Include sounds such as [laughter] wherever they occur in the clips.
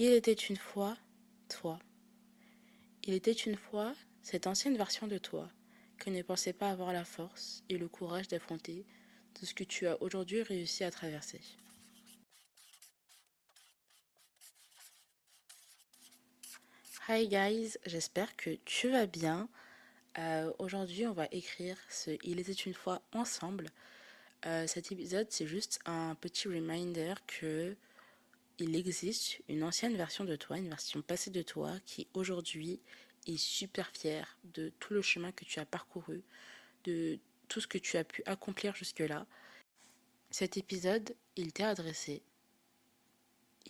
Il était une fois toi. Il était une fois cette ancienne version de toi qui ne pensait pas avoir la force et le courage d'affronter tout ce que tu as aujourd'hui réussi à traverser. Hi guys, j'espère que tu vas bien. Euh, aujourd'hui, on va écrire ce Il était une fois ensemble. Euh, cet épisode, c'est juste un petit reminder que il existe une ancienne version de toi, une version passée de toi qui aujourd'hui est super fière de tout le chemin que tu as parcouru, de tout ce que tu as pu accomplir jusque-là. Cet épisode, il t'est adressé.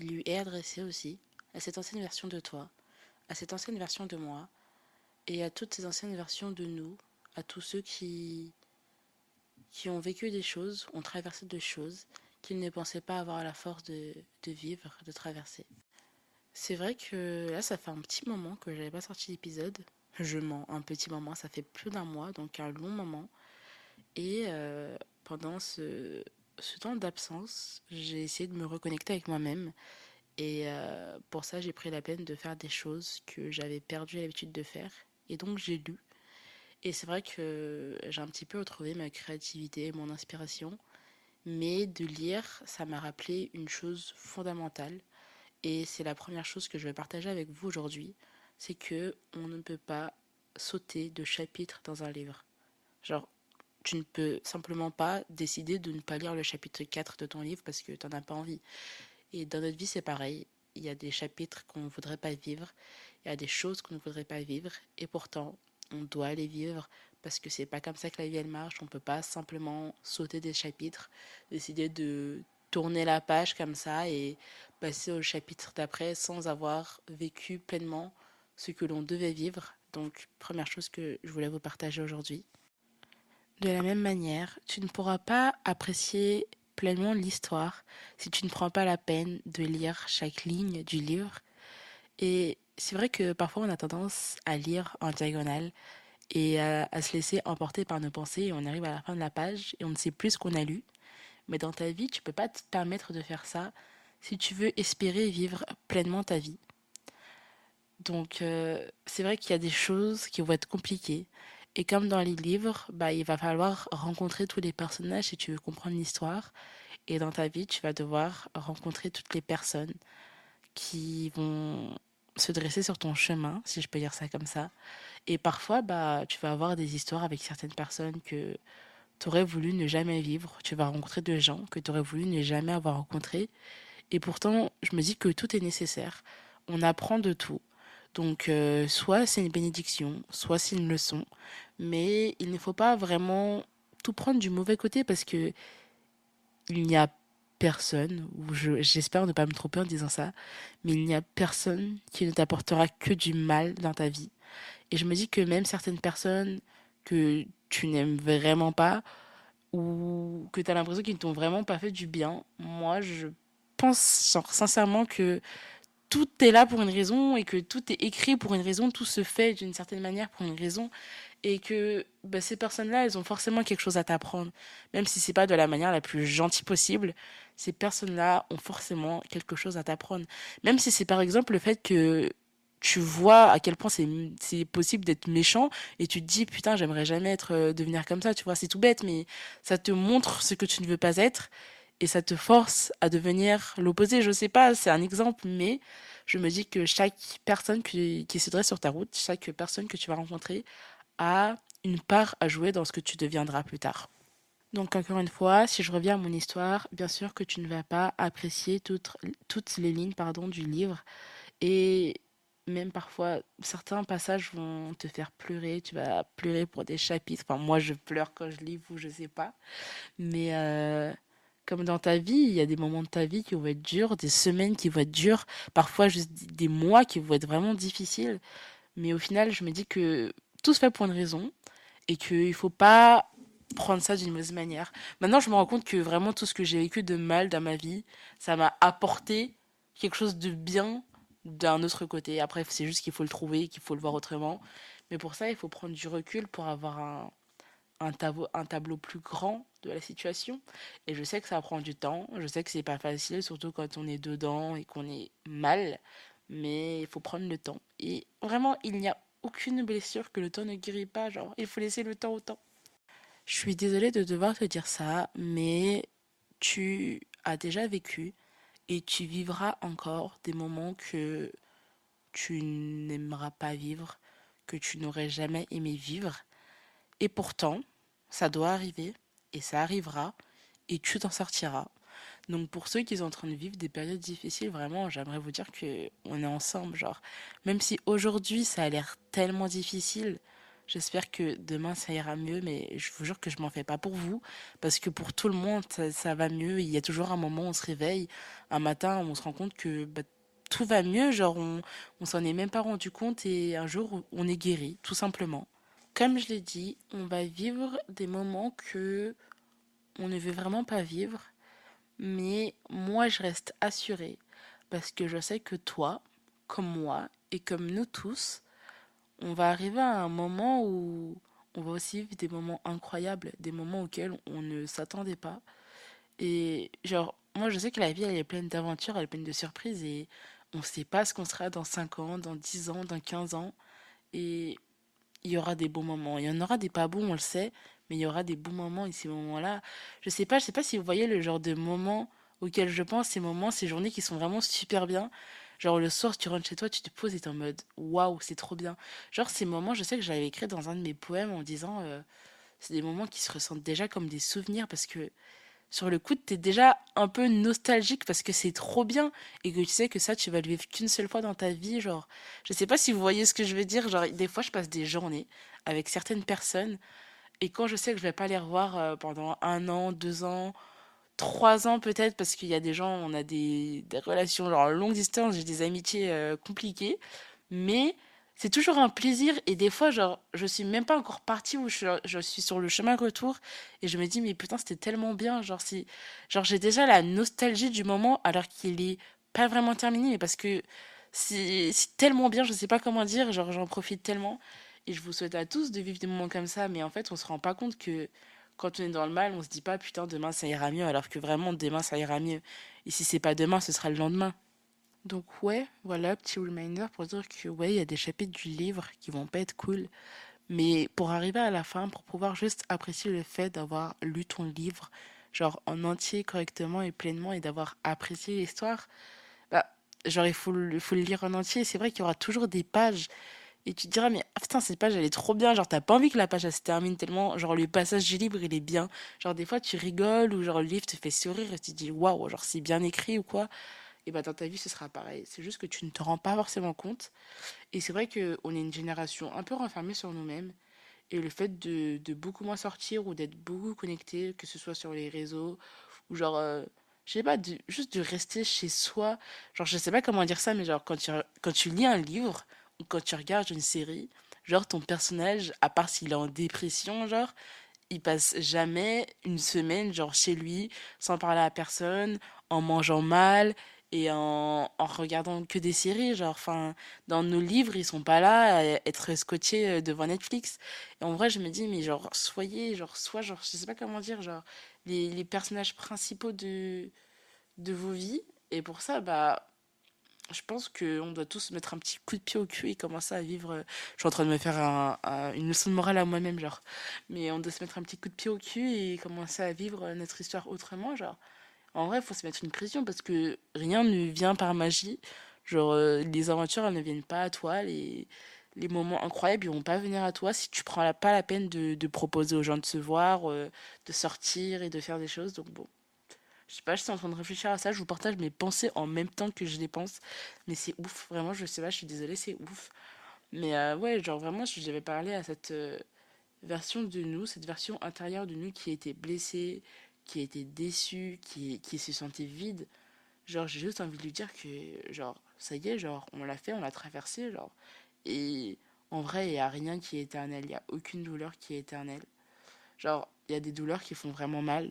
Il lui est adressé aussi à cette ancienne version de toi, à cette ancienne version de moi, et à toutes ces anciennes versions de nous, à tous ceux qui, qui ont vécu des choses, ont traversé des choses, qu'ils ne pensaient pas avoir la force de, vivre, de traverser. C'est vrai que là, ça fait un petit moment que j'avais pas sorti d'épisode. Je mens, un petit moment, ça fait plus d'un mois, donc un long moment. Et euh, pendant ce, ce temps d'absence, j'ai essayé de me reconnecter avec moi-même. Et euh, pour ça, j'ai pris la peine de faire des choses que j'avais perdu l'habitude de faire. Et donc, j'ai lu. Et c'est vrai que j'ai un petit peu retrouvé ma créativité, mon inspiration. Mais de lire, ça m'a rappelé une chose fondamentale. Et c'est la première chose que je vais partager avec vous aujourd'hui. C'est que on ne peut pas sauter de chapitre dans un livre. Genre, tu ne peux simplement pas décider de ne pas lire le chapitre 4 de ton livre parce que tu n'en as pas envie. Et dans notre vie, c'est pareil. Il y a des chapitres qu'on ne voudrait pas vivre. Il y a des choses qu'on ne voudrait pas vivre. Et pourtant, on doit les vivre parce que c'est pas comme ça que la vie elle marche. On peut pas simplement sauter des chapitres, décider de tourner la page comme ça et passer au chapitre d'après sans avoir vécu pleinement ce que l'on devait vivre. Donc, première chose que je voulais vous partager aujourd'hui. De la même manière, tu ne pourras pas apprécier pleinement l'histoire si tu ne prends pas la peine de lire chaque ligne du livre. Et c'est vrai que parfois on a tendance à lire en diagonale et à, se laisser emporter par nos pensées et on arrive à la fin de la page et on ne sait plus ce qu'on a lu. Mais dans ta vie, tu peux pas te permettre de faire ça si tu veux espérer vivre pleinement ta vie. Donc euh, c'est vrai qu'il y a des choses qui vont être compliquées. Et comme dans les livres, bah, il va falloir rencontrer tous les personnages si tu veux comprendre l'histoire. Et dans ta vie, tu vas devoir rencontrer toutes les personnes qui vont se dresser sur ton chemin, si je peux dire ça comme ça. Et parfois, bah, tu vas avoir des histoires avec certaines personnes que tu aurais voulu ne jamais vivre. Tu vas rencontrer des gens que tu aurais voulu ne jamais avoir rencontrés. Et pourtant, je me dis que tout est nécessaire. On apprend de tout. Donc, euh, soit c'est une bénédiction, soit c'est une leçon. Mais il ne faut pas vraiment tout prendre du mauvais côté parce que il n'y a personne, ou j'espère ne pas me tromper en disant ça, mais il n'y a personne qui ne t'apportera que du mal dans ta vie. Et je me dis que même certaines personnes que tu n'aimes vraiment pas ou que tu as l'impression qu'ils ne t'ont vraiment pas fait du bien, moi je pense sincèrement que tout est là pour une raison et que tout est écrit pour une raison, tout se fait d'une certaine manière pour une raison et que bah, ces personnes-là, elles ont forcément quelque chose à t'apprendre, même si c'est pas de la manière la plus gentille possible. Ces personnes-là ont forcément quelque chose à t'apprendre, même si c'est par exemple le fait que tu vois à quel point c'est possible d'être méchant et tu te dis putain j'aimerais jamais être euh, devenir comme ça tu vois c'est tout bête mais ça te montre ce que tu ne veux pas être et ça te force à devenir l'opposé je sais pas c'est un exemple mais je me dis que chaque personne qui, qui se dresse sur ta route chaque personne que tu vas rencontrer a une part à jouer dans ce que tu deviendras plus tard donc encore une fois, si je reviens à mon histoire, bien sûr que tu ne vas pas apprécier toutes, toutes les lignes pardon, du livre. Et même parfois, certains passages vont te faire pleurer. Tu vas pleurer pour des chapitres. Enfin, moi, je pleure quand je lis, vous, je sais pas. Mais euh, comme dans ta vie, il y a des moments de ta vie qui vont être durs, des semaines qui vont être dures, parfois juste des mois qui vont être vraiment difficiles. Mais au final, je me dis que tout se fait pour une raison et qu'il faut pas prendre ça d'une mauvaise manière. Maintenant, je me rends compte que vraiment tout ce que j'ai vécu de mal dans ma vie, ça m'a apporté quelque chose de bien d'un autre côté. Après, c'est juste qu'il faut le trouver, qu'il faut le voir autrement. Mais pour ça, il faut prendre du recul pour avoir un, un, tableau, un tableau plus grand de la situation. Et je sais que ça prend du temps, je sais que c'est pas facile, surtout quand on est dedans et qu'on est mal, mais il faut prendre le temps. Et vraiment, il n'y a aucune blessure que le temps ne guérit pas, genre, il faut laisser le temps au temps. Je suis désolée de devoir te dire ça, mais tu as déjà vécu et tu vivras encore des moments que tu n'aimeras pas vivre, que tu n'aurais jamais aimé vivre. Et pourtant, ça doit arriver, et ça arrivera, et tu t'en sortiras. Donc pour ceux qui sont en train de vivre des périodes difficiles, vraiment, j'aimerais vous dire que on est ensemble, genre. Même si aujourd'hui ça a l'air tellement difficile, j'espère que demain ça ira mieux, mais je vous jure que je m'en fais pas pour vous, parce que pour tout le monde ça, va mieux. Il y a toujours un moment où on se réveille, un matin on se rend compte que bah, tout va mieux, genre on, on s'en est même pas rendu compte et un jour on est guéri, tout simplement. Comme je l'ai dit, on va vivre des moments que on ne veut vraiment pas vivre, mais moi je reste assurée parce que je sais que toi, comme moi et comme nous tous, on va arriver à un moment où on va aussi vivre des moments incroyables, des moments auxquels on ne s'attendait pas. Et genre, moi je sais que la vie elle est pleine d'aventures, elle est pleine de surprises et on ne sait pas ce qu'on sera dans 5 ans, dans 10 ans, dans 15 ans. Et il y aura des bons moments. Il y en aura des pas bons, on le sait, mais il y aura des bons moments et ces moments-là, je sais pas, je sais pas si vous voyez le genre de moments auxquels je pense, ces moments, ces journées qui sont vraiment super bien. Genre le soir, tu rentres chez toi, tu te poses et t'es en mode waouh, c'est trop bien. Genre ces moments, je sais que j'avais écrit dans un de mes poèmes en disant euh, c'est des moments qui se ressentent déjà comme des souvenirs parce que sur le coup, t'es déjà un peu nostalgique parce que c'est trop bien et que tu sais que ça, tu vas le vivre qu'une seule fois dans ta vie. Genre, je sais pas si vous voyez ce que je veux dire. Genre, des fois, je passe des journées avec certaines personnes et quand je sais que je vais pas les revoir euh, pendant un an, deux ans, trois ans peut-être, parce qu'il y a des gens, on a des, relations genre longue distance, j'ai des amitiés euh, compliquées, mais c'est toujours un plaisir et des fois genre je suis même pas encore partie où je, je suis sur le chemin retour et je me dis mais putain c'était tellement bien. Genre si genre j'ai déjà la nostalgie du moment alors qu'il est pas vraiment terminé mais parce que c'est tellement bien je sais pas comment dire genre j'en profite tellement et je vous souhaite à tous de vivre des moments comme ça mais en fait on se rend pas compte que quand on est dans le mal on se dit pas putain demain ça ira mieux alors que vraiment demain ça ira mieux et si c'est pas demain ce sera le lendemain donc ouais, voilà, petit reminder pour dire que ouais, il y a des chapitres du livre qui vont pas être cool. Mais pour arriver à la fin, pour pouvoir juste apprécier le fait d'avoir lu ton livre, genre en entier correctement et pleinement, et d'avoir apprécié l'histoire, bah, genre il faut, faut le lire en entier. C'est vrai qu'il y aura toujours des pages. Et tu te diras, mais ah, putain, cette page, elle est trop bien. Genre, t'as pas envie que la page, elle se termine tellement. Genre, le passage du livre, il est bien. Genre, des fois, tu rigoles ou genre, le livre te fait sourire et tu te dis, waouh, genre, c'est bien écrit ou quoi et bah dans ta vie ce sera pareil. C'est juste que tu ne te rends pas forcément compte. Et c'est vrai qu'on est une génération un peu renfermée sur nous-mêmes. Et le fait de, de beaucoup moins sortir ou d'être beaucoup connecté, que ce soit sur les réseaux ou genre, euh, je sais pas, juste de rester chez soi. Genre, je sais pas comment dire ça, mais genre quand tu, quand tu lis un livre quand tu regardes une série, genre ton personnage, à part s'il est en dépression, genre, il passe jamais une semaine genre chez lui sans parler à personne, en mangeant mal et en, en regardant que des séries genre enfin dans nos livres ils sont pas là à être scotchés euh, devant Netflix. Et en vrai je me dis mais genre soyez genre soit genre je sais pas comment dire genre les, les personnages principaux de de vos vies. Et pour ça bah je pense qu'on doit tous mettre un petit coup de pied au cul et commencer à vivre. Euh, je suis en train de me faire un, une leçon de morale à moi-même, genre. Mais on doit se mettre un petit coup de pied au cul et commencer à vivre notre histoire autrement, genre. En vrai, il faut se mettre une pression parce que rien ne vient par magie. Genre, euh, les aventures, elles ne viennent pas à toi. Les, moments incroyables, ils vont pas venir à toi si tu prends pas la peine de, proposer aux gens de se voir, euh, de sortir et de faire des choses. Donc bon. Je sais pas, je suis en train de réfléchir à ça. Je vous partage mes pensées en même temps que je les pense. Mais c'est ouf. Vraiment, je sais pas, je suis désolée, c'est ouf. Mais euh, ouais, genre vraiment, j'avais parlé à cette version de nous, cette version intérieure de nous qui était blessée, qui était déçu, qui, qui se sentait vide. Genre, j'ai juste envie de lui dire que, genre, ça y est, genre, on l'a fait, on l'a traversé, genre. Et en vrai, il n'y a rien qui est éternel, il n'y a aucune douleur qui est éternelle. Genre, il y a des douleurs qui font vraiment mal,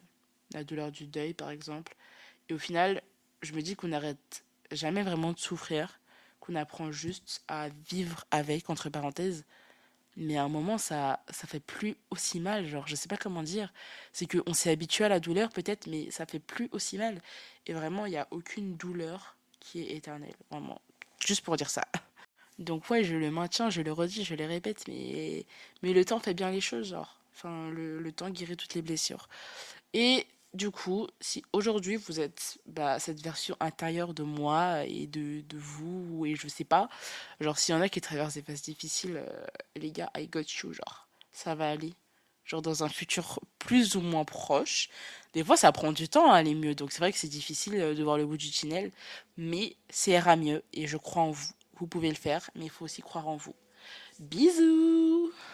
la douleur du deuil, par exemple. Et au final, je me dis qu'on n'arrête jamais vraiment de souffrir, qu'on apprend juste à vivre avec, entre parenthèses. mais à un moment, ça, ça fait plus aussi mal. Genre, je sais pas comment dire. C'est qu'on s'est habitué à la douleur, peut-être, mais ça fait plus aussi mal. Et vraiment, il n'y a aucune douleur qui est éternelle. Vraiment. Juste pour dire ça. [laughs] Donc, ouais, je le maintiens, je le redis, je le répète, mais, mais le temps fait bien les choses, genre. Enfin, le, le temps guérit toutes les blessures. Et du coup, si aujourd'hui vous êtes bah, cette version intérieure de moi et de, de vous, et je sais pas, genre s'il y en a qui traversent des phases difficiles, euh, les gars, I got you, genre, ça va aller. Genre dans un futur plus ou moins proche. Des fois, ça prend du temps à aller mieux, donc c'est vrai que c'est difficile euh, de voir le bout du tunnel, mais ça ira mieux, et je crois en vous. Vous pouvez le faire, mais il faut aussi croire en vous. Bisous